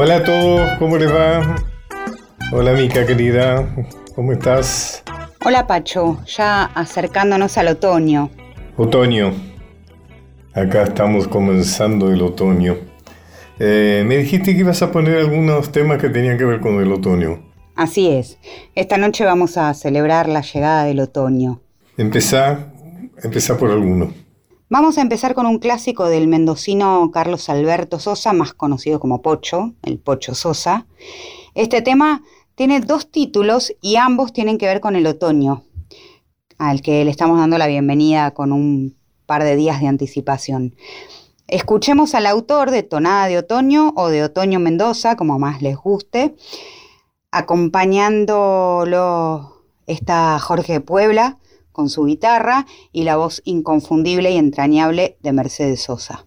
Hola a todos, ¿cómo les va? Hola Mica querida, ¿cómo estás? Hola Pacho, ya acercándonos al otoño. Otoño. Acá estamos comenzando el otoño. Eh, me dijiste que ibas a poner algunos temas que tenían que ver con el otoño. Así es. Esta noche vamos a celebrar la llegada del otoño. Empezá, empezá por alguno. Vamos a empezar con un clásico del mendocino Carlos Alberto Sosa, más conocido como Pocho, el Pocho Sosa. Este tema tiene dos títulos y ambos tienen que ver con el otoño, al que le estamos dando la bienvenida con un par de días de anticipación. Escuchemos al autor de Tonada de Otoño o de Otoño Mendoza, como más les guste, acompañándolo está Jorge Puebla con su guitarra y la voz inconfundible y entrañable de Mercedes Sosa.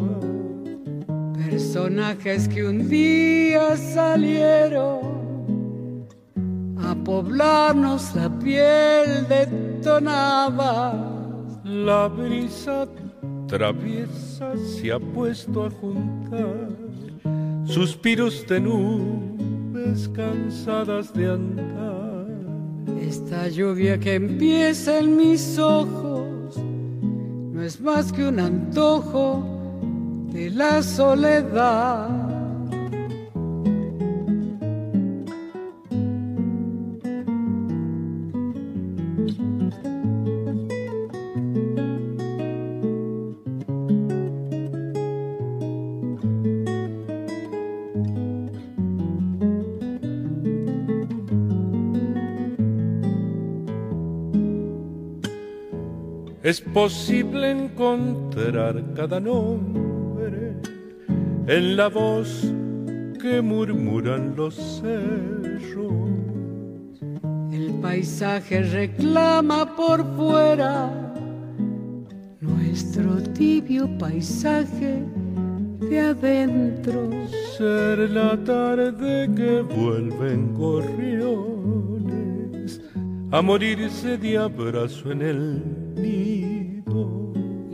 Personajes que un día salieron a poblarnos la piel de tonabas. La brisa traviesa se ha puesto a juntar suspiros de nubes cansadas de andar. Esta lluvia que empieza en mis ojos no es más que un antojo de la soledad. Es posible encontrar cada nombre en la voz que murmuran los cerros. El paisaje reclama por fuera nuestro tibio paisaje de adentro. Ser la tarde que vuelven gorriones a morirse de abrazo en el nido.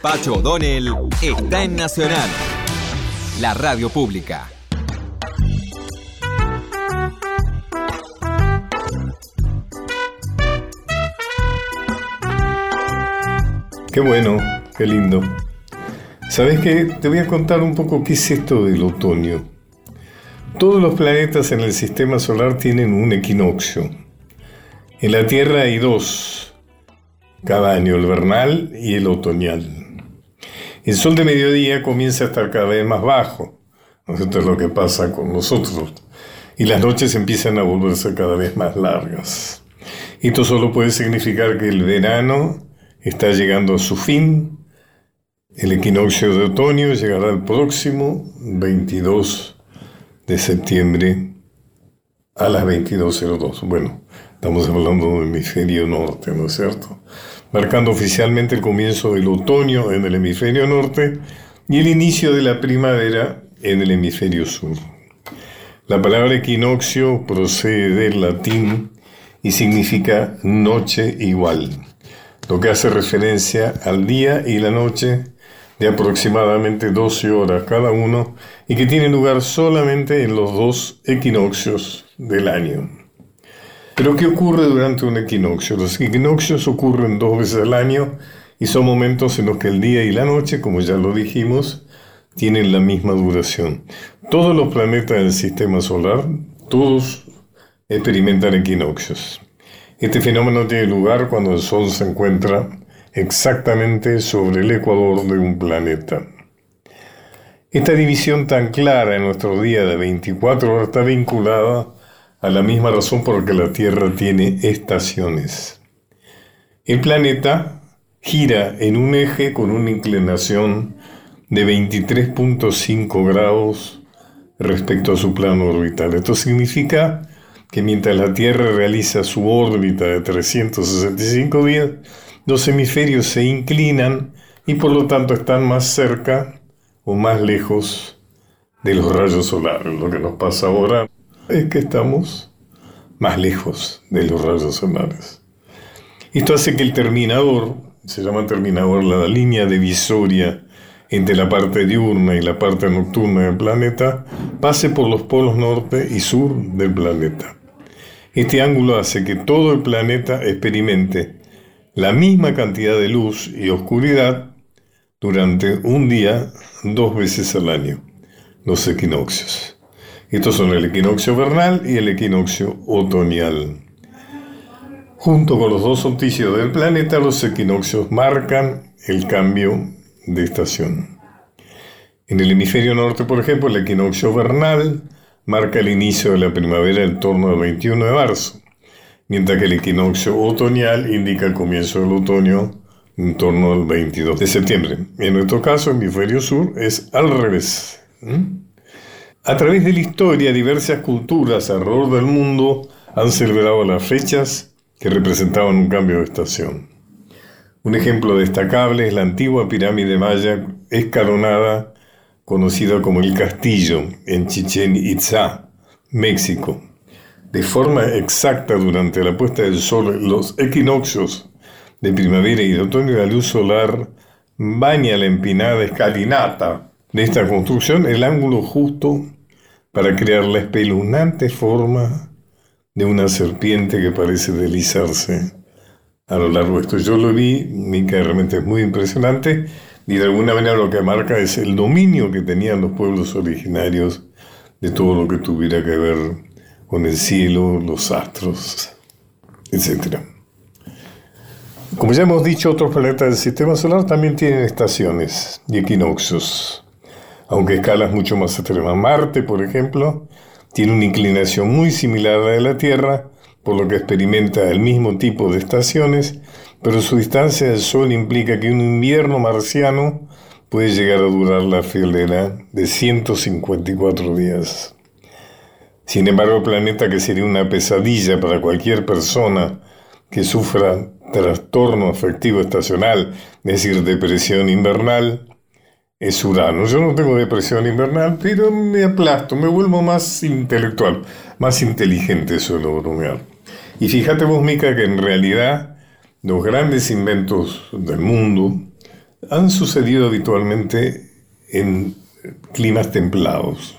Pacho O'Donnell está en Nacional, la radio pública. Qué bueno, qué lindo. ¿Sabes qué? Te voy a contar un poco qué es esto del otoño. Todos los planetas en el sistema solar tienen un equinoccio. En la Tierra hay dos, cada año, el vernal y el otoñal. El sol de mediodía comienza a estar cada vez más bajo. Esto es lo que pasa con nosotros. y las noches empiezan a volverse cada vez más largas. Esto solo puede significar que el verano está llegando a su fin. El equinoccio de otoño llegará el próximo 22 de septiembre a las 22.02. Bueno, estamos hablando del hemisferio norte, ¿no es cierto? Marcando oficialmente el comienzo del otoño en el hemisferio norte y el inicio de la primavera en el hemisferio sur. La palabra equinoccio procede del latín y significa noche igual, lo que hace referencia al día y la noche de aproximadamente 12 horas cada uno y que tiene lugar solamente en los dos equinoccios del año. Pero ¿qué ocurre durante un equinoccio? Los equinoccios ocurren dos veces al año y son momentos en los que el día y la noche, como ya lo dijimos, tienen la misma duración. Todos los planetas del sistema solar, todos experimentan equinoccios. Este fenómeno tiene lugar cuando el Sol se encuentra exactamente sobre el ecuador de un planeta. Esta división tan clara en nuestro día de 24 horas está vinculada a la misma razón por la que la Tierra tiene estaciones. El planeta gira en un eje con una inclinación de 23.5 grados respecto a su plano orbital. Esto significa que mientras la Tierra realiza su órbita de 365 días, los hemisferios se inclinan y por lo tanto están más cerca o más lejos de los rayos solares. Lo que nos pasa ahora es que estamos más lejos de los rayos solares. Esto hace que el terminador, se llama terminador la línea divisoria entre la parte diurna y la parte nocturna del planeta, pase por los polos norte y sur del planeta. Este ángulo hace que todo el planeta experimente la misma cantidad de luz y oscuridad durante un día dos veces al año, los equinoccios. Estos son el equinoccio vernal y el equinoccio otoñal. Junto con los dos solsticios del planeta, los equinoccios marcan el cambio de estación. En el hemisferio norte, por ejemplo, el equinoccio vernal marca el inicio de la primavera en torno al 21 de marzo, mientras que el equinoccio otoñal indica el comienzo del otoño en torno al 22 de septiembre. En nuestro caso, hemisferio sur es al revés. A través de la historia, diversas culturas alrededor del mundo han celebrado las fechas que representaban un cambio de estación. Un ejemplo destacable es la antigua pirámide maya escalonada conocida como el Castillo en Chichen Itza, México. De forma exacta durante la puesta del sol, los equinoccios de primavera y de otoño, la luz solar baña la empinada escalinata de esta construcción, el ángulo justo para crear la espeluznante forma de una serpiente que parece deslizarse a lo largo de esto. Yo lo vi, que realmente es muy impresionante y de alguna manera lo que marca es el dominio que tenían los pueblos originarios de todo lo que tuviera que ver con el cielo, los astros, etc. Como ya hemos dicho, otros planetas del sistema solar también tienen estaciones y equinoccios, aunque escalas mucho más extremas. Marte, por ejemplo, tiene una inclinación muy similar a la de la Tierra, por lo que experimenta el mismo tipo de estaciones pero su distancia del Sol implica que un invierno marciano puede llegar a durar la friolera de 154 días. Sin embargo, el planeta que sería una pesadilla para cualquier persona que sufra trastorno afectivo estacional, es decir, depresión invernal, es Urano. Yo no tengo depresión invernal, pero me aplasto, me vuelvo más intelectual, más inteligente suelo bromear. Y fíjate vos, Mica, que en realidad los grandes inventos del mundo han sucedido habitualmente en climas templados.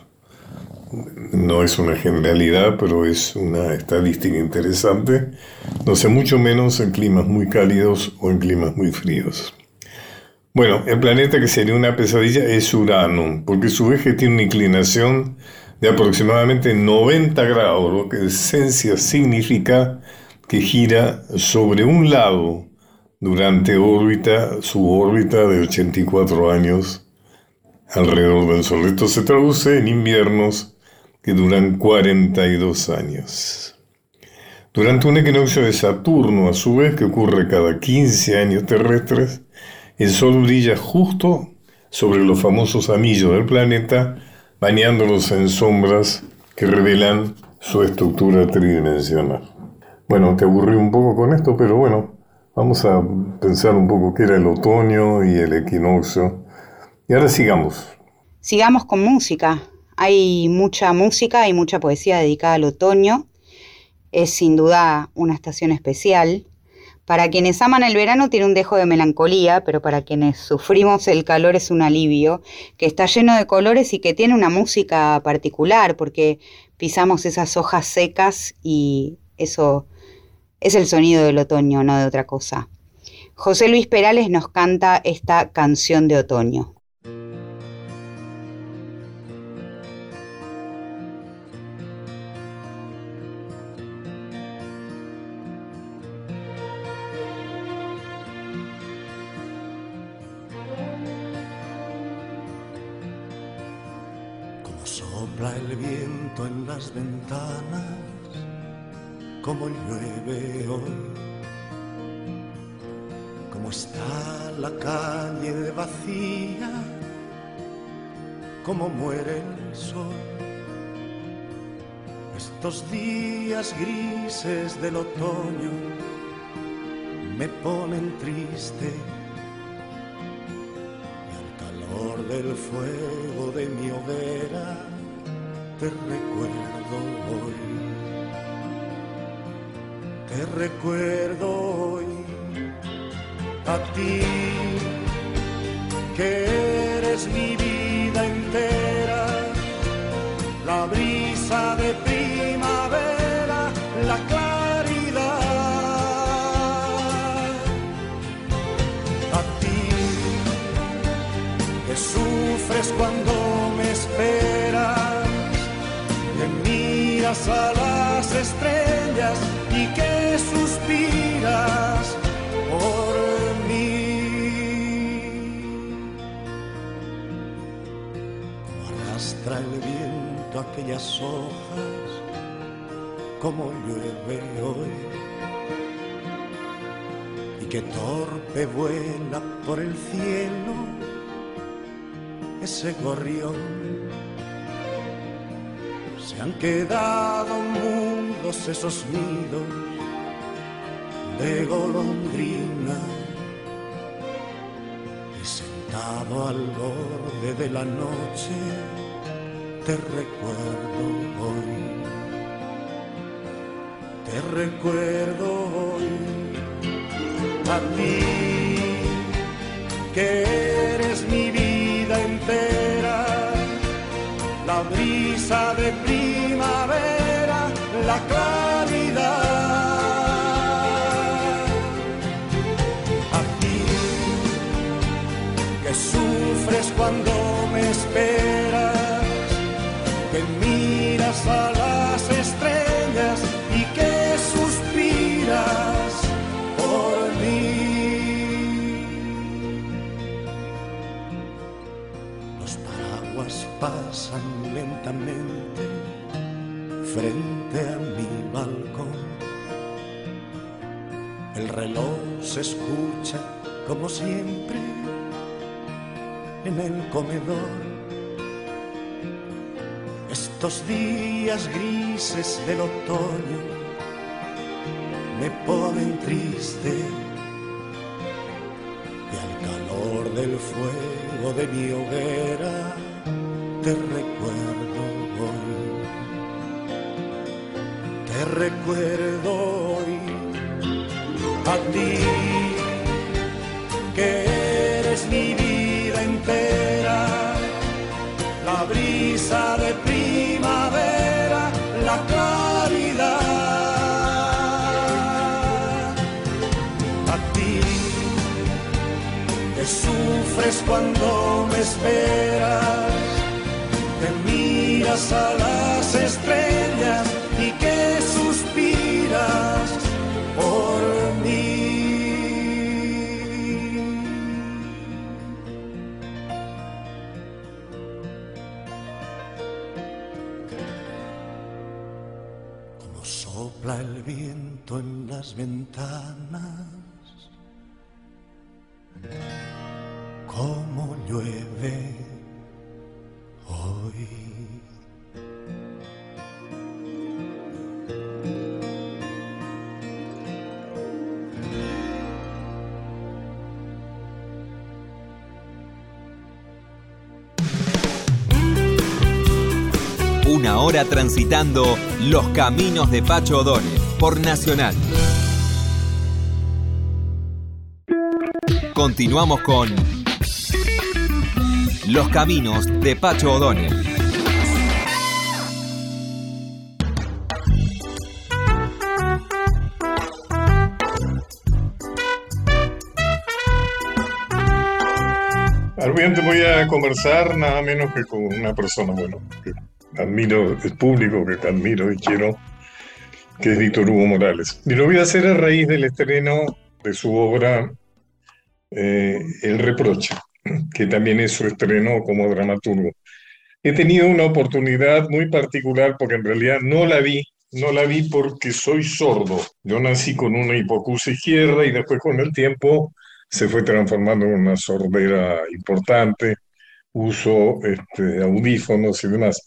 No es una generalidad, pero es una estadística interesante. No sé, mucho menos en climas muy cálidos o en climas muy fríos. Bueno, el planeta que sería una pesadilla es Urano, porque su eje tiene una inclinación de aproximadamente 90 grados, lo que en esencia significa que gira sobre un lado durante órbita, su órbita de 84 años alrededor del Sol. Esto se traduce en inviernos que duran 42 años. Durante un equinoccio de Saturno, a su vez, que ocurre cada 15 años terrestres, el Sol brilla justo sobre los famosos anillos del planeta, bañándolos en sombras que revelan su estructura tridimensional. Bueno, te aburrí un poco con esto, pero bueno, vamos a pensar un poco qué era el otoño y el equinoccio. Y ahora sigamos. Sigamos con música. Hay mucha música y mucha poesía dedicada al otoño. Es sin duda una estación especial. Para quienes aman el verano tiene un dejo de melancolía, pero para quienes sufrimos el calor es un alivio, que está lleno de colores y que tiene una música particular, porque pisamos esas hojas secas y eso es el sonido del otoño, no de otra cosa. José Luis Perales nos canta esta canción de otoño. El viento en las ventanas, como llueve hoy, como está la calle vacía, como muere el sol. Estos días grises del otoño me ponen triste y al calor del fuego de mi hoguera te recuerdo hoy, te recuerdo hoy a ti, que eres mi vida entera, la brisa de primavera, la claridad. A ti, que sufres cuando a las estrellas y que suspiras por mí. Arrastra el viento aquellas hojas, como llueve hoy. Y que torpe vuela por el cielo ese gorrión han quedado mundos esos nidos de golondrina. Y sentado al borde de la noche te recuerdo hoy. Te recuerdo hoy. A ti que brisa de primavera, la claridad. A ti que sufres cuando me esperas, que miras a las frente a mi balcón. El reloj se escucha como siempre en el comedor. Estos días grises del otoño me ponen triste y al calor del fuego de mi hoguera te recuerdo recuerdo a ti, que eres mi vida entera, la brisa de primavera, la claridad. A ti, que sufres cuando me esperas miras a las estrellas sopla el viento en las ventanas, transitando los caminos de Pacho O'Donnell por Nacional. Continuamos con Los caminos de Pacho O'Donnell. Ahora voy a conversar nada menos que con una persona, bueno, que admiro, el público que admiro y quiero, que es Víctor Hugo Morales. Y lo voy a hacer a raíz del estreno de su obra eh, El Reproche, que también es su estreno como dramaturgo. He tenido una oportunidad muy particular porque en realidad no la vi, no la vi porque soy sordo. Yo nací con una hipocusia izquierda y después con el tiempo se fue transformando en una sordera importante, uso este, audífonos y demás.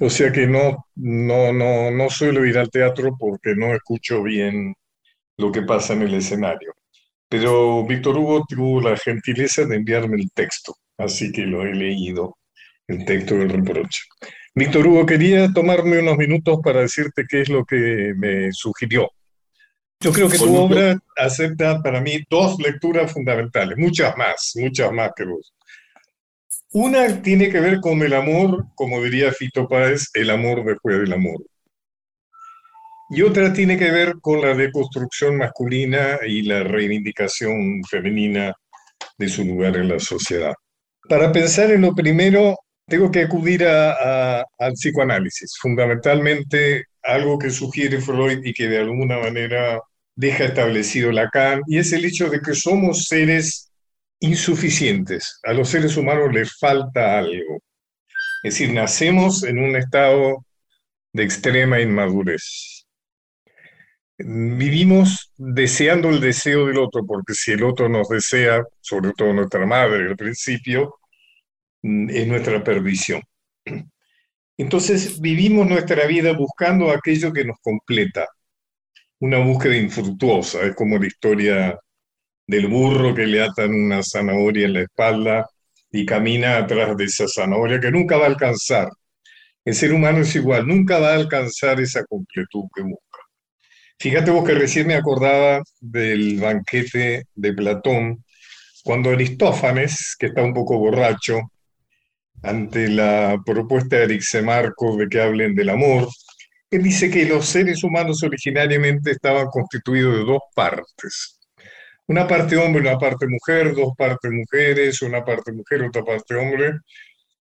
O sea que no, no, no, no suelo ir al teatro porque no escucho bien lo que pasa en el escenario. Pero Víctor Hugo tuvo la gentileza de enviarme el texto, así que lo he leído, el texto del reproche. Víctor Hugo, quería tomarme unos minutos para decirte qué es lo que me sugirió. Yo creo que tu obra acepta para mí dos lecturas fundamentales, muchas más, muchas más que vos. Una tiene que ver con el amor, como diría Fito Páez, el amor después del amor. Y otra tiene que ver con la deconstrucción masculina y la reivindicación femenina de su lugar en la sociedad. Para pensar en lo primero, tengo que acudir al psicoanálisis, fundamentalmente algo que sugiere Freud y que de alguna manera deja establecido Lacan, y es el hecho de que somos seres insuficientes. A los seres humanos les falta algo. Es decir, nacemos en un estado de extrema inmadurez. Vivimos deseando el deseo del otro, porque si el otro nos desea, sobre todo nuestra madre al principio, es nuestra perdición. Entonces vivimos nuestra vida buscando aquello que nos completa, una búsqueda infructuosa, es como la historia del burro que le atan una zanahoria en la espalda y camina atrás de esa zanahoria que nunca va a alcanzar. El ser humano es igual, nunca va a alcanzar esa completud que busca. Fíjate vos que recién me acordaba del banquete de Platón, cuando Aristófanes, que está un poco borracho, ante la propuesta de Arixemarco de que hablen del amor, él dice que los seres humanos originariamente estaban constituidos de dos partes, una parte hombre, una parte mujer, dos partes mujeres, una parte mujer, otra parte hombre,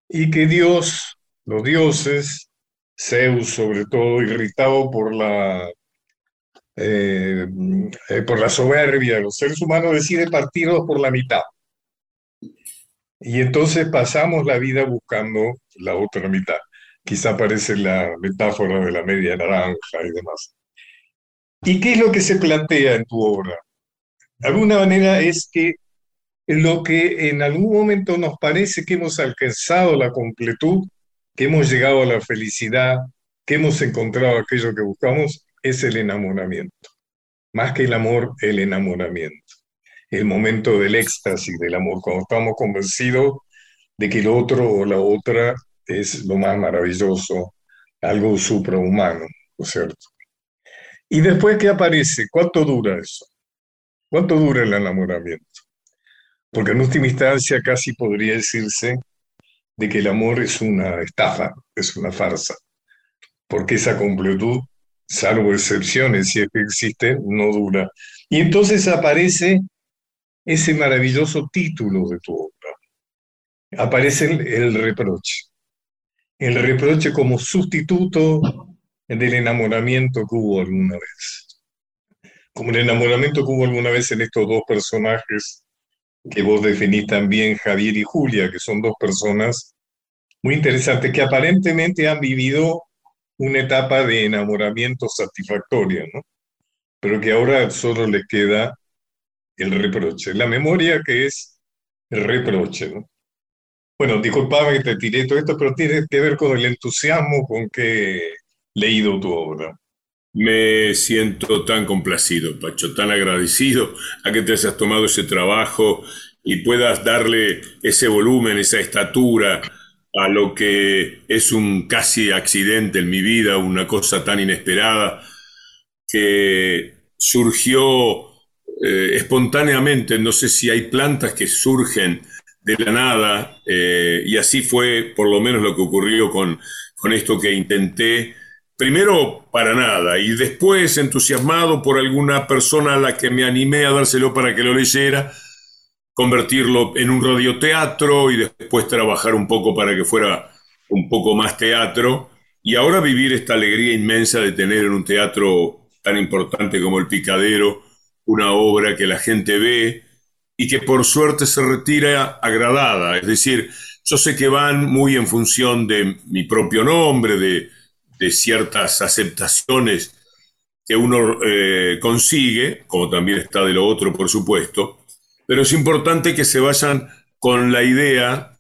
y que Dios, los dioses, Zeus sobre todo, irritado por la, eh, eh, por la soberbia de los seres humanos, decide partirlos por la mitad. Y entonces pasamos la vida buscando la otra mitad. Quizá aparece la metáfora de la media naranja y demás. ¿Y qué es lo que se plantea en tu obra? De alguna manera es que lo que en algún momento nos parece que hemos alcanzado la completud, que hemos llegado a la felicidad, que hemos encontrado aquello que buscamos, es el enamoramiento. Más que el amor, el enamoramiento. El momento del éxtasis del amor, cuando estamos convencidos de que el otro o la otra es lo más maravilloso, algo suprahumano, ¿no es cierto? Y después, ¿qué aparece? ¿Cuánto dura eso? ¿Cuánto dura el enamoramiento? Porque en última instancia casi podría decirse de que el amor es una estafa, es una farsa, porque esa completud, salvo excepciones si es que existe, no dura. Y entonces aparece ese maravilloso título de tu obra. Aparece el reproche. El reproche como sustituto del enamoramiento que hubo alguna vez como el enamoramiento que hubo alguna vez en estos dos personajes que vos definís también, Javier y Julia, que son dos personas muy interesantes que aparentemente han vivido una etapa de enamoramiento satisfactoria, ¿no? Pero que ahora solo le queda el reproche, la memoria que es el reproche, ¿no? Bueno, disculpame que te tiré todo esto, pero tiene que ver con el entusiasmo con que he leído tu obra. Me siento tan complacido, Pacho, tan agradecido a que te hayas tomado ese trabajo y puedas darle ese volumen, esa estatura a lo que es un casi accidente en mi vida, una cosa tan inesperada que surgió eh, espontáneamente. No sé si hay plantas que surgen de la nada eh, y así fue por lo menos lo que ocurrió con, con esto que intenté. Primero para nada y después entusiasmado por alguna persona a la que me animé a dárselo para que lo leyera convertirlo en un radioteatro y después trabajar un poco para que fuera un poco más teatro y ahora vivir esta alegría inmensa de tener en un teatro tan importante como el Picadero una obra que la gente ve y que por suerte se retira agradada. Es decir, yo sé que van muy en función de mi propio nombre, de, ciertas aceptaciones que uno eh, consigue, como también está de lo otro, por supuesto, pero es importante que se vayan con la idea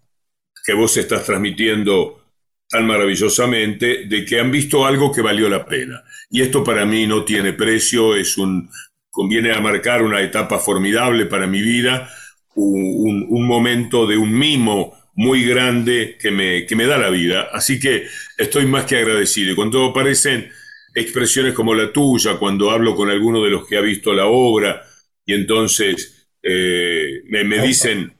que vos estás transmitiendo tan maravillosamente de que han visto algo que valió la pena. Y esto para mí no tiene precio, es un conviene a marcar una etapa formidable para mi vida, un, momento de un mimo muy grande que me, que me da la vida. Así que estoy más que agradecido. Y cuando aparecen expresiones como la tuya, cuando hablo con alguno de los que ha visto la obra, y entonces eh, me, dicen,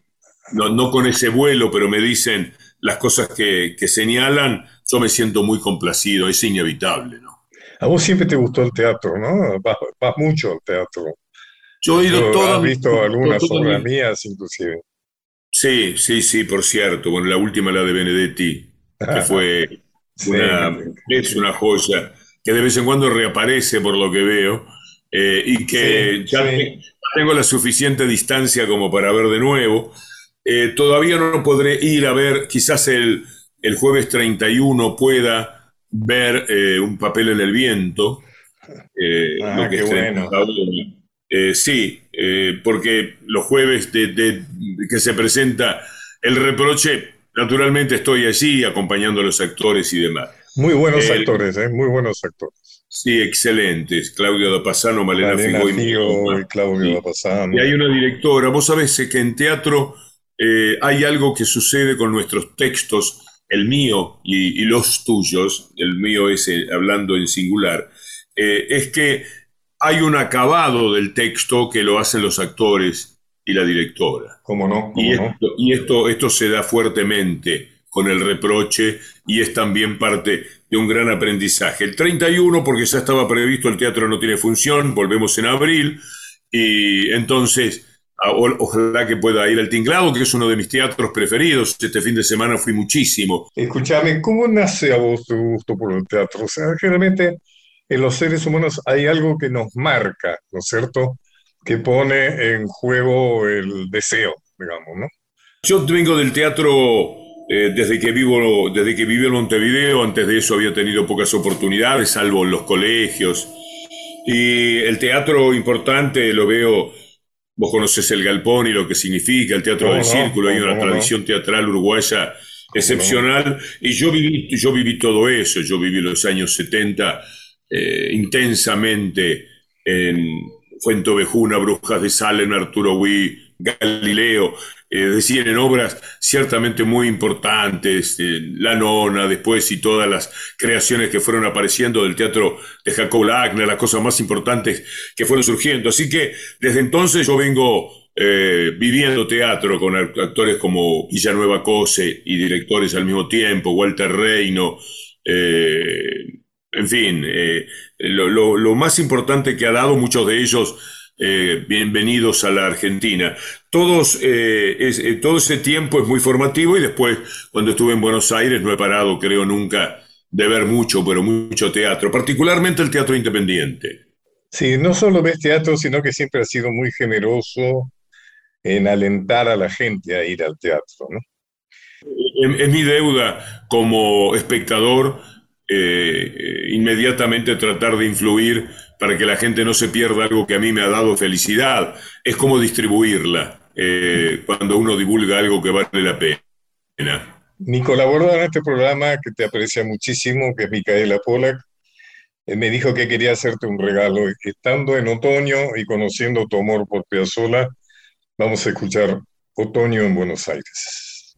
no, no, con ese vuelo, pero me dicen las cosas que, señalan, yo me siento muy complacido, es inevitable, ¿no? A vos siempre te gustó el teatro, ¿no? Vas, mucho al teatro. Yo he ido todo. ¿Has visto algunas obras mías, inclusive? Sí, sí, sí, por cierto. Bueno, la última, la de Benedetti, que fue una, es una joya, que de vez en cuando reaparece por lo que veo, eh, y que ya, tengo la suficiente distancia como para ver de nuevo. Eh, todavía no podré ir a ver, quizás el, el jueves 31 pueda ver eh, un papel en el viento. Eh, ah, qué bueno. Sí, porque los jueves de, que se presenta el reproche, naturalmente estoy allí acompañando a los actores y demás. Muy buenos actores, muy buenos actores. Sí, excelentes. Claudio Dapasano, Malena, Figo, y, Claudio Dapasano. Y hay una directora. Vos sabés que en teatro eh, hay algo que sucede con nuestros textos, el mío y, los tuyos, el mío es eh, hablando en singular, eh, es que hay un acabado del texto que lo hacen los actores y la directora. ¿Cómo no? y, Esto, y esto, esto se da fuertemente con el reproche y es también parte de un gran aprendizaje. El 31, porque ya estaba previsto, el teatro no tiene función, volvemos en abril, y entonces ojalá que pueda ir al Tinglado, que es uno de mis teatros preferidos. Este fin de semana fui muchísimo. Escúchame, ¿cómo nace a vos tu gusto por el teatro? O sea, generalmente en los seres humanos hay algo que nos marca, ¿no es cierto? Que pone en juego el deseo, digamos, ¿no? Yo vengo del teatro eh, desde que vivo, desde que viví en Montevideo, antes de eso había tenido pocas oportunidades, salvo en los colegios. Y el teatro importante lo veo, vos conoces el galpón y lo que significa el teatro del círculo, hay una tradición teatral uruguaya excepcional. Y yo viví, yo viví todo eso, yo viví los años 70 eh, intensamente en Fuentovejuna, Brujas de Salem, Arturo Huy, Galileo, es decir, en obras ciertamente muy importantes, eh, La Nona, después y todas las creaciones que fueron apareciendo del teatro de Jacob Lagner, las cosas más importantes que fueron surgiendo. Así que desde entonces yo vengo eh, viviendo teatro con actores como Villanueva Cose y directores al mismo tiempo, Walter Reino, eh, en fin, lo, lo más importante que ha dado muchos de ellos eh, bienvenidos a la Argentina. Todos, eh, eh, todo ese tiempo es muy formativo y después, cuando estuve en Buenos Aires, no he parado, creo, nunca de ver mucho, pero mucho teatro, particularmente el teatro independiente. Sí, no solo ves teatro, sino que siempre has sido muy generoso en alentar a la gente a ir al teatro, ¿no? Es mi deuda como espectador eh, inmediatamente tratar de influir para que la gente no se pierda algo que a mí me ha dado felicidad. Es como distribuirla eh, cuando uno divulga algo que vale la pena. Mi colaboradora en este programa, que te aprecia muchísimo, que es Micaela Polak, eh, me dijo que quería hacerte un regalo. Estando en otoño y conociendo tu amor por Piazzolla, vamos a escuchar Otoño en Buenos Aires.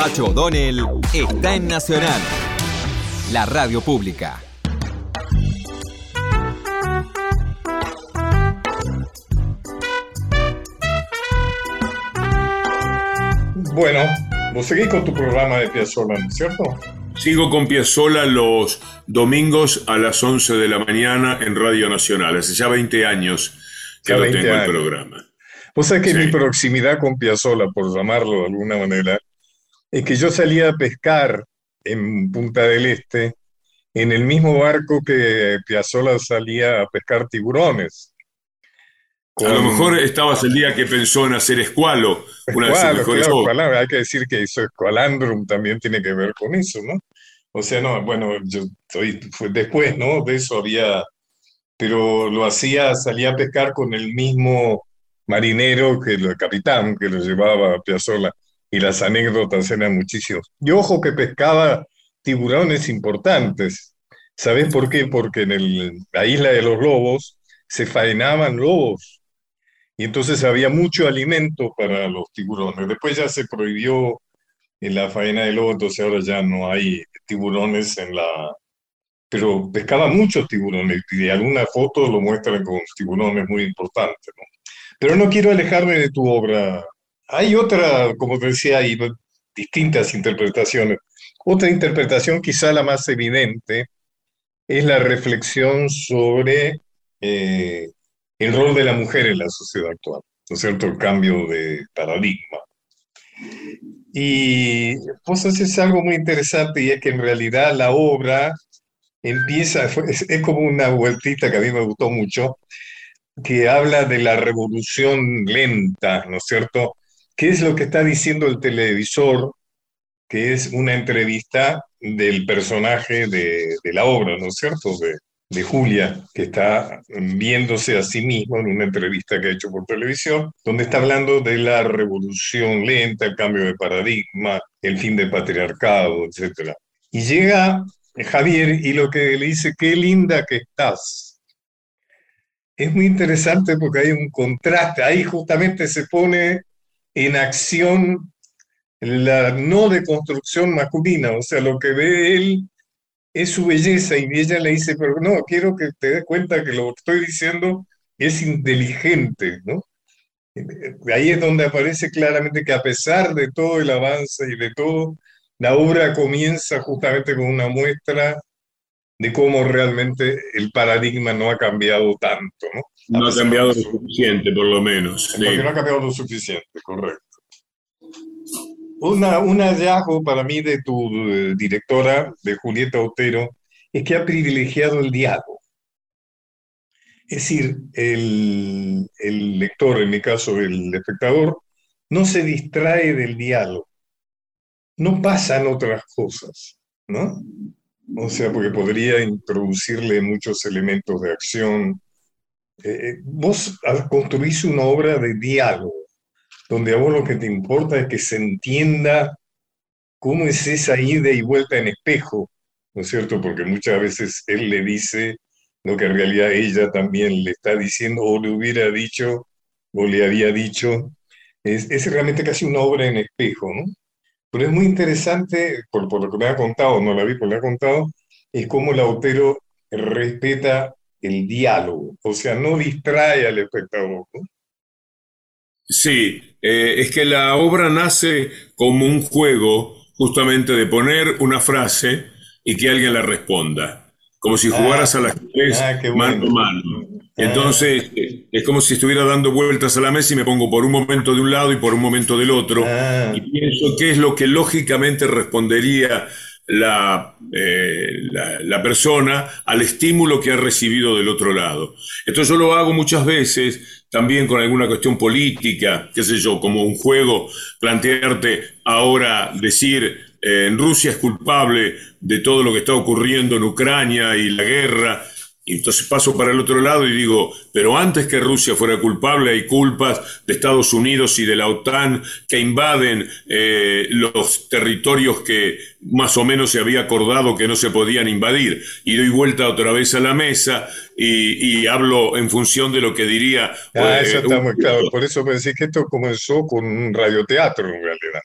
Pacho O'Donnell está en Nacional, la radio pública. Bueno, vos seguís con tu programa de Piazzolla, ¿no es cierto? Sigo con Piazzolla los domingos a las 11 de la mañana en Radio Nacional. Hace ya 20 años que lo tengo el programa. Vos sabés que mi proximidad con Piazzolla, por llamarlo de alguna manera, es que yo salía a pescar en Punta del Este en el mismo barco que Piazzolla salía a pescar tiburones. A lo mejor estabas el día que pensó en hacer escualo. Una hay que decir que hizo escualandrum también tiene que ver con eso, ¿no? O sea, no, bueno, yo estoy, fue después, ¿no? De eso había, pero lo hacía, salía a pescar con el mismo marinero que el capitán que lo llevaba a Piazzola y las anécdotas eran muchísimas. Y ojo que pescaba tiburones importantes. ¿Sabes por qué? Porque en el, la isla de los lobos se faenaban lobos y entonces había mucho alimento para los tiburones. Después ya se prohibió en la faena de lobos, entonces ahora ya no hay tiburones en la... Pero pescaba muchos tiburones y algunas fotos lo muestran con tiburones muy importantes. Pero no quiero alejarme de tu obra. Hay otra, como decía, hay distintas interpretaciones. Otra interpretación, quizá la más evidente, es la reflexión sobre eh, el rol de la mujer en la sociedad actual, ¿no es cierto? El cambio de paradigma. Y pues es algo muy interesante y es que en realidad la obra empieza, es, es como una vueltita que a mí me gustó mucho, que habla de la revolución lenta, ¿no es cierto? ¿Qué es lo que está diciendo el televisor? Que es una entrevista del personaje de, la obra, ¿no es cierto? De, de, Julia, que está viéndose a sí mismo en una entrevista que ha hecho por televisión, donde está hablando de la revolución lenta, el cambio de paradigma, el fin del patriarcado, etc. Y llega Javier y lo que le dice, qué linda que estás es muy interesante porque hay un contraste, ahí justamente se pone en acción la no deconstrucción masculina, o sea, lo que ve él es su belleza y ella le dice, pero no, quiero que te des cuenta que lo que estoy diciendo es inteligente, ¿no? Ahí es donde aparece claramente que a pesar de todo el avance y de todo, la obra comienza justamente con una muestra de cómo realmente el paradigma no ha cambiado tanto, ¿no? No ha cambiado lo suficiente, por lo menos. Porque no ha cambiado lo suficiente, correcto. Una, un hallazgo para mí de tu eh, directora, de Julieta Otero, es que ha privilegiado el diálogo. Es decir, el, el lector, en mi caso el espectador, no se distrae del diálogo. No pasan otras cosas, ¿no? O sea, porque podría introducirle muchos elementos de acción. Eh, eh, vos construís una obra de diálogo, donde a vos lo que te importa es que se entienda cómo es esa ida y vuelta en espejo, ¿no es cierto? Porque muchas veces él le dice lo que en realidad ella también le está diciendo o le hubiera dicho o le había dicho. Es, es realmente casi una obra en espejo, ¿no? Pero es muy interesante, por, por lo que me ha contado, no la vi, pero le ha contado, es cómo el autero respeta el diálogo, o sea, no distrae al espectador. Sí, eh, es que la obra nace como un juego justamente de poner una frase y que alguien la responda, como si jugaras a las tres ah, mano a mano. Entonces, eh, es como si estuviera dando vueltas a la mesa y me pongo por un momento de un lado y por un momento del otro. Ah. Y pienso qué es lo que lógicamente respondería la, eh, la, la, persona al estímulo que ha recibido del otro lado. Esto yo lo hago muchas veces también con alguna cuestión política, qué sé yo, como un juego, plantearte ahora decir eh, Rusia es culpable de todo lo que está ocurriendo en Ucrania y la guerra, y entonces paso para el otro lado y digo, pero antes que Rusia fuera culpable hay culpas de Estados Unidos y de la OTAN que invaden eh, los territorios que más o menos se había acordado que no se podían invadir. Y doy vuelta otra vez a la mesa y, hablo en función de lo que diría... Ah, eso está muy claro. Por eso pensé que esto comenzó con un radioteatro en realidad.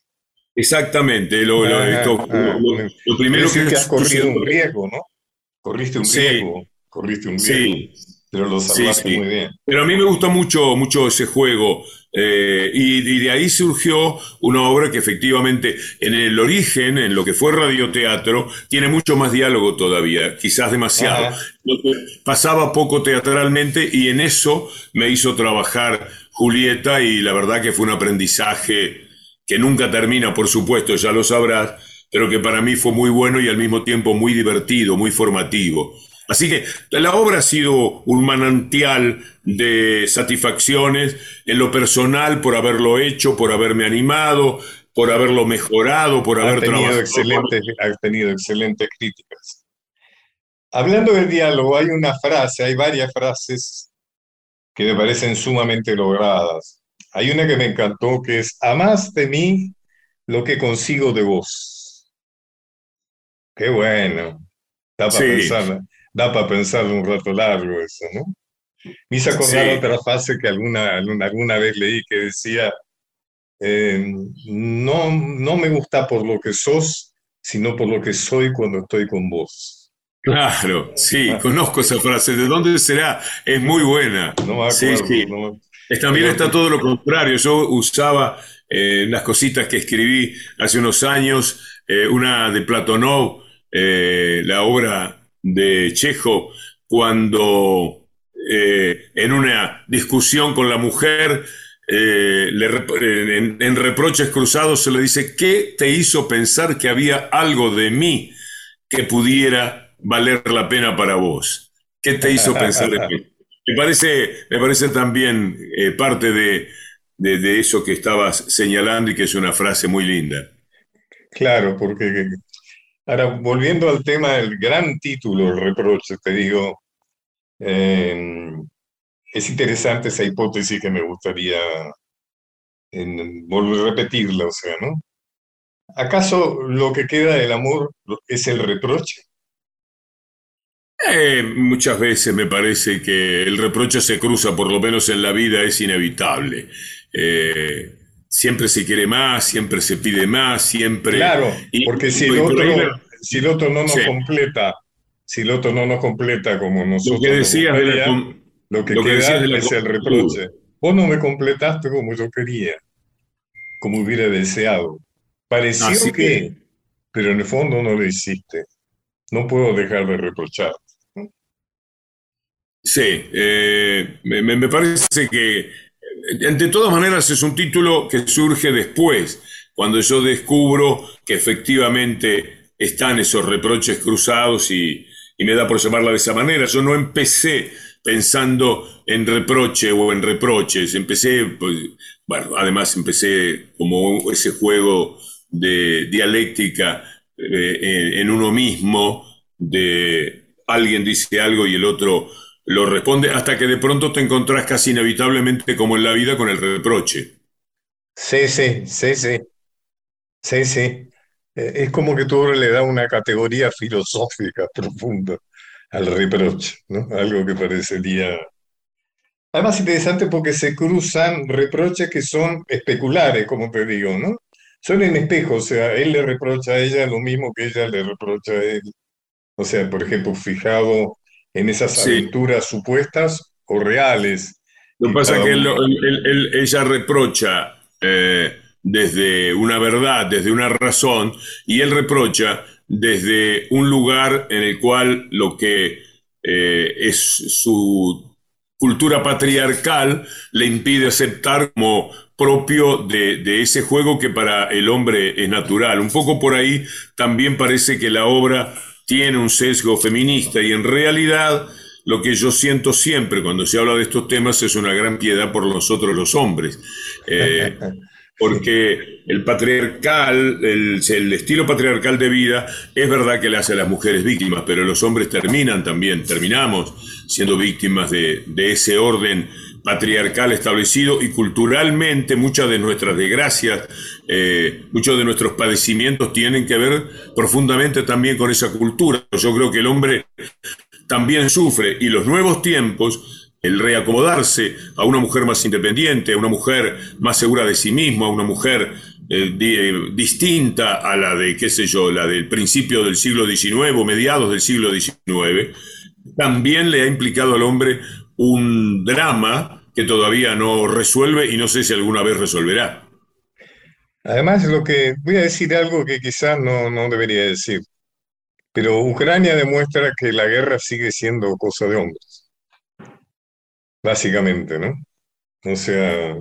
Exactamente, lo, primero que, que has corrido un riesgo, ¿no? Corriste un riesgo, corriste un riesgo. Sí. Pero lo salvaste muy bien. Pero a mí me gustó mucho, mucho ese juego. Eh, y, de ahí surgió una obra que efectivamente en el origen, en lo que fue radioteatro, tiene mucho más diálogo todavía, quizás demasiado. Pasaba poco teatralmente y en eso me hizo trabajar Julieta y la verdad que fue un aprendizaje que nunca termina, por supuesto, ya lo sabrás, pero que para mí fue muy bueno y al mismo tiempo muy divertido, muy formativo. Así que la obra ha sido un manantial de satisfacciones en lo personal por haberlo hecho, por haberme animado, por haberlo mejorado, por haber tenido excelentes, ha tenido excelentes críticas. Hablando del diálogo, hay una frase, hay varias frases que me parecen sumamente logradas. Hay una que me encantó que es, amás de mí lo que consigo de vos. Qué bueno. Da para pensar, da para pensar un rato largo eso, ¿no? Me hizo acordar otra frase que alguna, alguna, vez leí que decía, eh, no, no me gusta por lo que sos, sino por lo que soy cuando estoy con vos. Claro, sí, ah. conozco esa frase. ¿De dónde será? Es muy buena. No me acuerdo, sí, sí. También está todo lo contrario. Yo usaba eh, las cositas que escribí hace unos años, eh, una de Platonov, la obra de Chejo cuando eh, en una discusión con la mujer, eh, en, reproches cruzados se le dice, ¿qué te hizo pensar que había algo de mí que pudiera valer la pena para vos? ¿Qué te hizo pensar de mí? Me parece, me parece también eh, parte de, de eso que estabas señalando y que es una frase muy linda. Claro, porque Ahora, volviendo al tema del gran título, el reproche, te digo, em, es interesante esa hipótesis que me gustaría volver a repetirla, o sea, ¿no? ¿Acaso lo que queda del amor es el reproche? Eh, muchas veces me parece que el reproche se cruza, por lo menos en la vida, es inevitable. Eh, siempre se quiere más, siempre se pide más, siempre... Claro, porque si el otro, si el otro no nos completa, si el otro no nos completa como nosotros... Lo que decías lo que queda es el reproche. Vos no me completaste como yo quería, como hubiera deseado. Pareció que, pero en el fondo no lo hiciste. No puedo dejar de reprochar. Sí, eh, me, me, parece que de todas maneras es un título que surge después, cuando yo descubro que efectivamente están esos reproches cruzados y, me da por llamarla de esa manera. Yo no empecé pensando en reproche o en reproches, empecé, pues, bueno, además empecé como ese juego de dialéctica eh, en uno mismo, de alguien dice algo y el otro lo responde hasta que de pronto te encontrás casi inevitablemente como en la vida con el reproche. Sí, sí, sí, sí. Sí, sí. Eh, es como que tú le da una categoría filosófica profunda al reproche, ¿no? Algo que parecería... Además interesante porque se cruzan reproches que son especulares, como te digo, ¿no? Son en espejo, o sea, él le reprocha a ella lo mismo que ella le reprocha a él. O sea, por ejemplo, fijado en esas aventuras supuestas o reales. Lo que pasa es que ella reprocha eh, desde una verdad, desde una razón, y él reprocha desde un lugar en el cual lo que eh, es su cultura patriarcal le impide aceptar como propio de, de, ese juego que para el hombre es natural. Un poco por ahí también parece que la obra tiene un sesgo feminista y en realidad lo que yo siento siempre cuando se habla de estos temas es una gran piedad por nosotros los hombres. Eh, porque el patriarcal, el, el, estilo patriarcal de vida es verdad que le hace a las mujeres víctimas, pero los hombres terminan también, terminamos siendo víctimas de, de ese orden patriarcal establecido y culturalmente muchas de nuestras desgracias, eh, muchos de nuestros padecimientos tienen que ver profundamente también con esa cultura. Yo creo que el hombre también sufre y los nuevos tiempos, el reacomodarse a una mujer más independiente, a una mujer más segura de sí misma, a una mujer eh, distinta a la de, qué sé yo, la del principio del siglo XIX o mediados del siglo XIX, también le ha implicado al hombre un drama que todavía no resuelve y no sé si alguna vez resolverá. Además, lo que voy a decir algo que quizás no, no debería decir, pero Ucrania demuestra que la guerra sigue siendo cosa de hombres, básicamente, ¿no? O sea,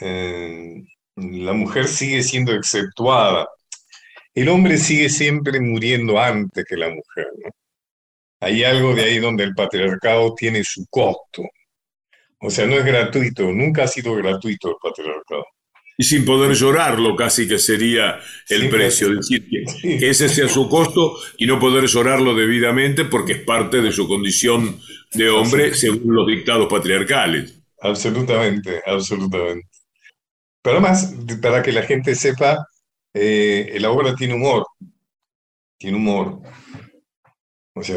eh, la mujer sigue siendo exceptuada. El hombre sigue siempre muriendo antes que la mujer, ¿no? Hay algo de ahí donde el patriarcado tiene su costo. O sea, no es gratuito, nunca ha sido gratuito el patriarcado. Y sin poder llorarlo casi que sería el precio, decir, que, que, ese sea su costo y no poder llorarlo debidamente porque es parte de su condición de hombre según los dictados patriarcales. Absolutamente, absolutamente. Pero además, para que la gente sepa, eh, la obra tiene humor. Tiene humor.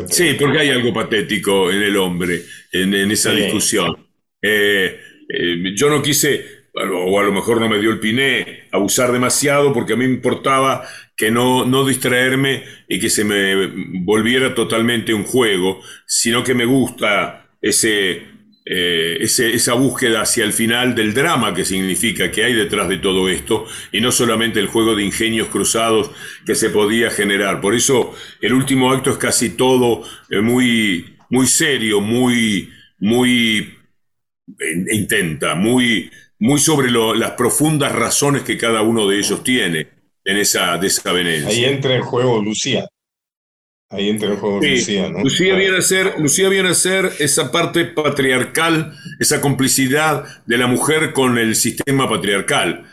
sí, porque hay algo patético en el hombre, en, esa discusión. Eh, eh, yo no quise, o a lo mejor no me dio el piné, abusar demasiado porque a mí me importaba que no, no distraerme y que se me volviera totalmente un juego, sino que me gusta ese eh, esa búsqueda hacia el final del drama que significa que hay detrás de todo esto y no solamente el juego de ingenios cruzados que se podía generar. Por eso el último acto es casi todo eh, muy, muy serio, muy, muy eh, intenta, muy, muy sobre las profundas razones que cada uno de ellos tiene en esa desavenencia. Ahí entra en juego Lucía. Ahí entra el juego Lucía, ¿no? Lucía viene, a ser, Lucía viene a ser esa parte patriarcal, esa complicidad de la mujer con el sistema patriarcal.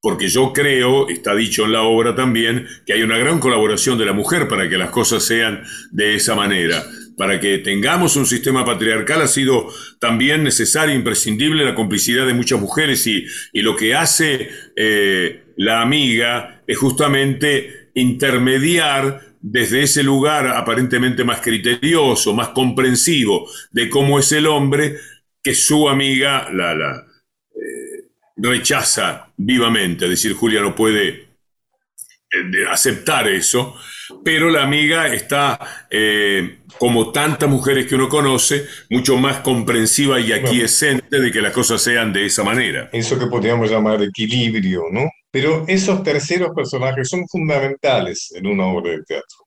Porque yo creo, está dicho en la obra también, que hay una gran colaboración de la mujer para que las cosas sean de esa manera. Para que tengamos un sistema patriarcal ha sido también necesaria, imprescindible la complicidad de muchas mujeres y, y lo que hace eh, la amiga es justamente intermediar desde ese lugar aparentemente más criterioso, más comprensivo de cómo es el hombre, que su amiga la, la eh, rechaza vivamente. Es decir, Julia no puede eh, aceptar eso, pero la amiga está, eh, como tantas mujeres que uno conoce, mucho más comprensiva y aquiescente de que las cosas sean de esa manera. Eso que podríamos llamar equilibrio, ¿no? Pero esos terceros personajes son fundamentales en una obra de teatro.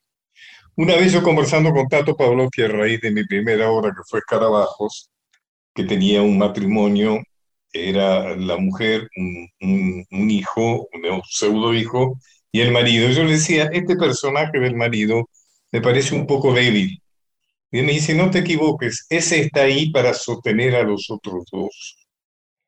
Una vez yo conversando con Tato Pavlovsky a raíz de mi primera obra que fue Escarabajos, que tenía un matrimonio, era la mujer, un, hijo, un pseudo hijo, y el marido. Yo le decía, este personaje del marido me parece un poco débil. Y me dice, no te equivoques, ese está ahí para sostener a los otros dos.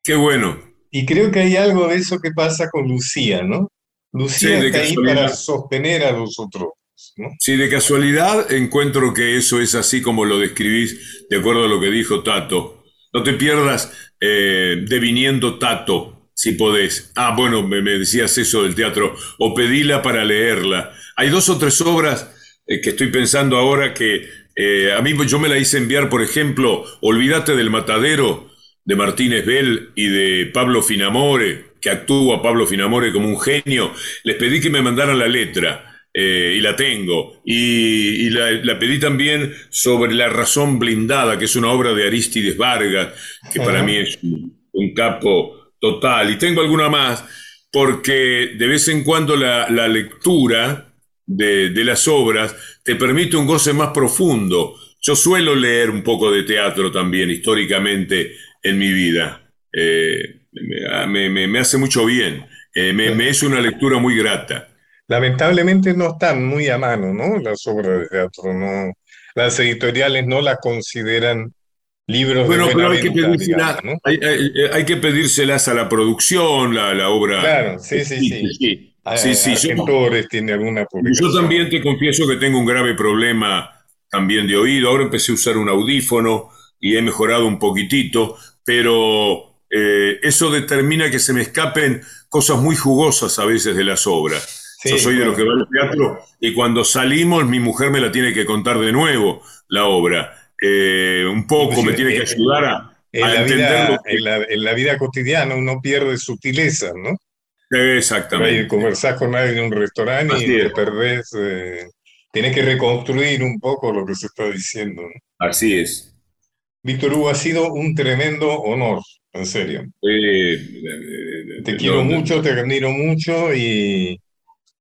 Qué bueno. Y creo que hay algo de eso que pasa con Lucía, ¿no? Lucía está ahí para sostener a los otros. ¿no? Sí, de casualidad encuentro que eso es así como lo describís, de acuerdo a lo que dijo Tato. No te pierdas eh, deviniendo Tato, si podés. Ah, bueno, me, decías eso del teatro, o pedila para leerla. Hay dos o tres obras eh, que estoy pensando ahora que eh, a mí yo me la hice enviar, por ejemplo, Olvídate del Matadero, de Martínez Bell y de Pablo Finamore, que actúa Pablo Finamore como un genio, les pedí que me mandaran la letra. Eh, y la tengo. Y, la, pedí también sobre La Razón Blindada, que es una obra de Aristides Vargas, que para mí es un, capo total. Y tengo alguna más, porque de vez en cuando la, lectura de, las obras te permite un goce más profundo. Yo suelo leer un poco de teatro también históricamente en mi vida. Eh, me, hace mucho bien. Eh, me, es una lectura muy grata. Lamentablemente no están muy a mano, ¿no? Las obras de teatro, ¿no? Las editoriales no las consideran libros bueno, de pero hay que, pedírselas, ¿no? hay, que pedírselas a la producción, la, la obra. Claro, sí, sí, sí. sí. sí, sí yo, tiene alguna Yo también te confieso que tengo un grave problema también de oído. Ahora empecé a usar un audífono y he mejorado un poquitito, pero eh, eso determina que se me escapen cosas muy jugosas a veces de las obras. Yo soy de los que va al teatro y cuando salimos mi mujer me la tiene que contar de nuevo la obra. Eh, un poco me tiene que ayudar a, en la Vida, en, la, vida cotidiana uno pierde sutileza, ¿no? Exactamente. conversás con alguien en un restaurante y te perdés. Eh, tienes que reconstruir un poco lo que se está diciendo. Así es. Víctor Hugo, ha sido un tremendo honor, en serio. te quiero mucho, te admiro mucho y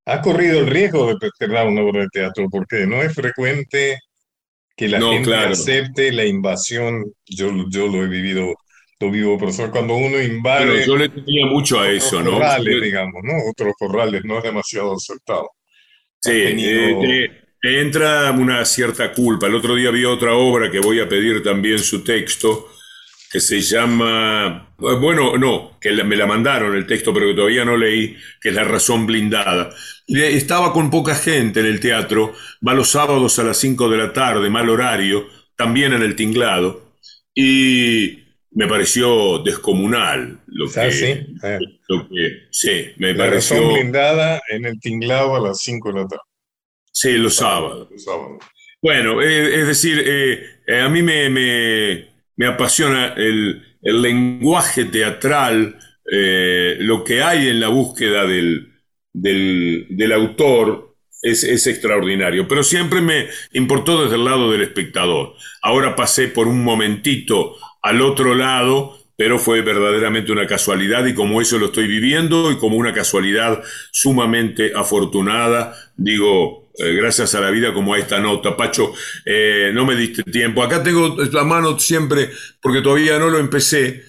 has corrido el riesgo de perder una obra de teatro porque no es frecuente que la gente acepte la invasión. Yo, yo lo he vivido lo vivo, profesor, cuando uno invade. yo le tenía mucho a eso, ¿no? Corrales, digamos, ¿no? Otros corrales, no es demasiado acertado. Sí, eh, entra una cierta culpa. El otro día vi otra obra que voy a pedir también su texto, que se llama. Bueno, no, que me la mandaron el texto, pero que todavía no leí, que es La Razón Blindada. Estaba con poca gente en el teatro, va los sábados a las 5 de la tarde, mal horario, también en el tinglado. Y me pareció descomunal lo ah, que, sí? Ah. lo que sí, me la pareció blindada en el tinglado a las 5 de la tarde. Sí, los sábados. Bueno, eh, es decir, eh, eh, a mí me, me, apasiona el, lenguaje teatral, lo que hay en la búsqueda del, del, del autor es, es, extraordinario, pero siempre me importó desde el lado del espectador. Ahora pasé por un momentito al otro lado, pero fue verdaderamente una casualidad y como eso lo estoy viviendo y como una casualidad sumamente afortunada, digo, eh, gracias a la vida como a esta nota. Pacho, eh, no me diste tiempo. Acá tengo la mano siempre, porque todavía no lo empecé,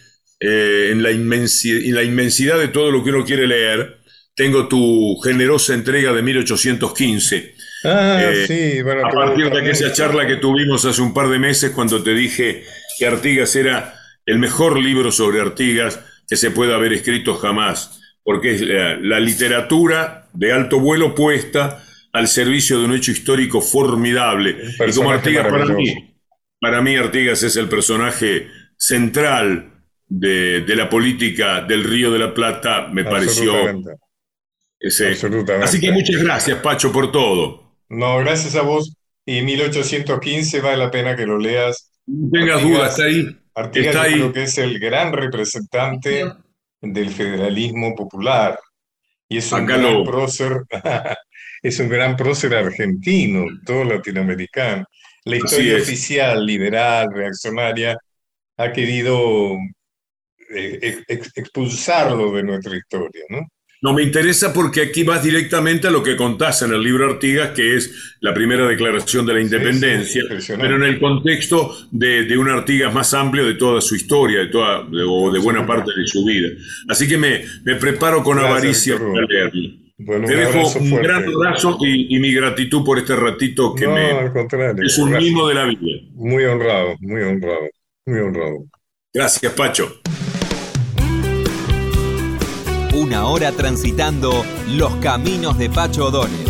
eh, en, la inmensidad, en la inmensidad de todo lo que uno quiere leer. Tengo tu generosa entrega de 1815. Ah, sí, bueno, a partir de aquella charla que tuvimos hace un par de meses cuando te dije que Artigas era el mejor libro sobre Artigas que se pueda haber escrito jamás, porque es la, literatura de alto vuelo puesta al servicio de un hecho histórico formidable. Y como Artigas para mí, para mí Artigas es el personaje central de, la política del Río de la Plata, me pareció... Absolutamente. Así que muchas gracias, Pacho, por todo. No, gracias a vos. Y 1815 vale la pena que lo leas tengas dudas, está ahí. Artigas está creo que es el gran representante del federalismo popular. Y es un gran prócer, es un gran prócer argentino, todo latinoamericano. La historia oficial, liberal, reaccionaria, ha querido eh, expulsarlo de nuestra historia, ¿no? No me interesa porque aquí vas directamente a lo que contás en el libro Artigas, que es la primera declaración de la independencia, pero en el contexto de, un Artigas más amplio de toda su historia, de toda, o de buena parte de su vida. Así que me, me preparo con avaricia para leerlo. Te dejo un gran abrazo y, mi gratitud por este ratito que me es un mimo de la vida. Muy honrado, muy honrado, muy honrado. Gracias, Pacho una hora transitando los caminos de Pacho O'Donnell.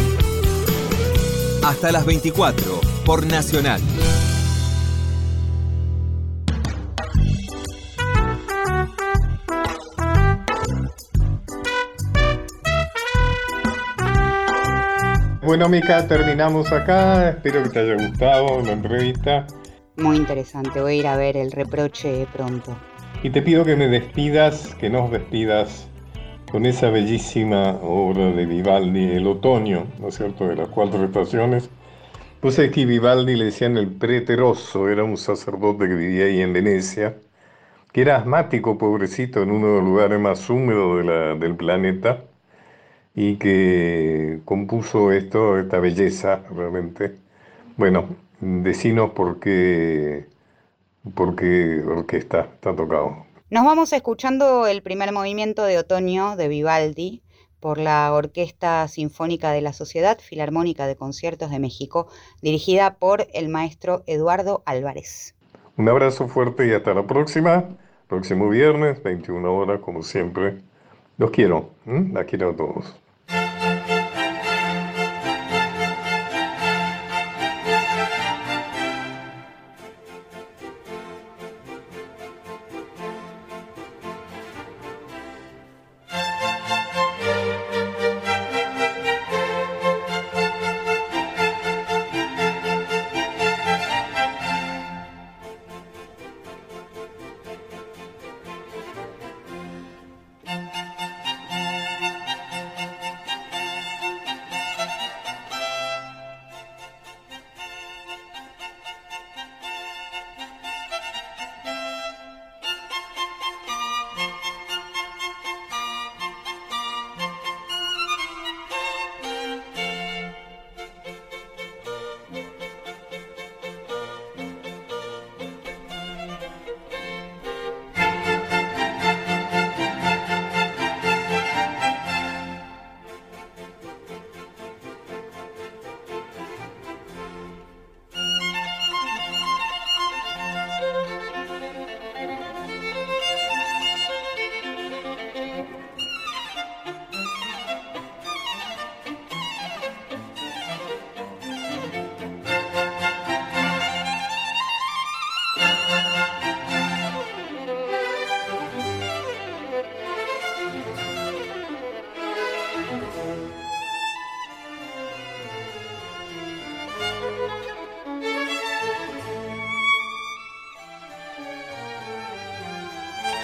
Hasta las 24 por Nacional. Bueno, Mica, terminamos acá. Espero que te haya gustado la entrevista. Muy interesante. Voy a ir a ver el reproche pronto. Y te pido que me despidas, que nos despidas con esa bellísima obra de Vivaldi, El Otoño, ¿no es cierto?, de las cuatro estaciones. Pues es que Vivaldi le decían el preteroso, era un sacerdote que vivía ahí en Venecia, que era asmático, pobrecito, en uno de los lugares más húmedos del planeta, y que compuso esto, esta belleza realmente. Bueno, decinos por qué, por qué orquesta está tocado. Nos vamos escuchando el primer movimiento de otoño de Vivaldi por la Orquesta Sinfónica de la Sociedad Filarmónica de Conciertos de México, dirigida por el maestro Eduardo Álvarez. Un abrazo fuerte y hasta la próxima. Próximo viernes, 21 horas, como siempre. Los quiero. La quiero a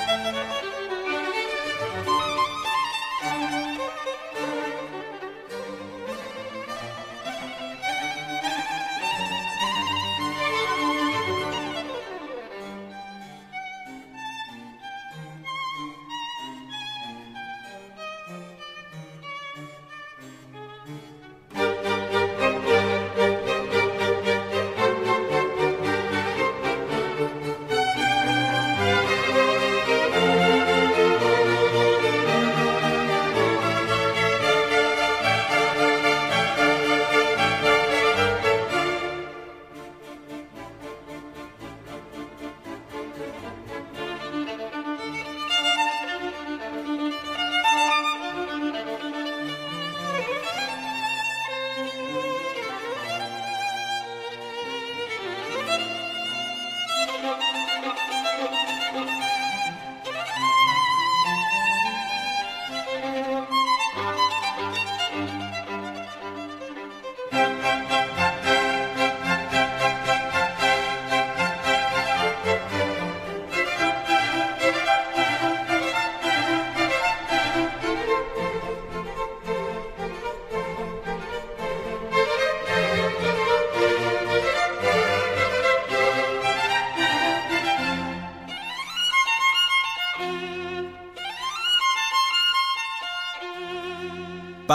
todos.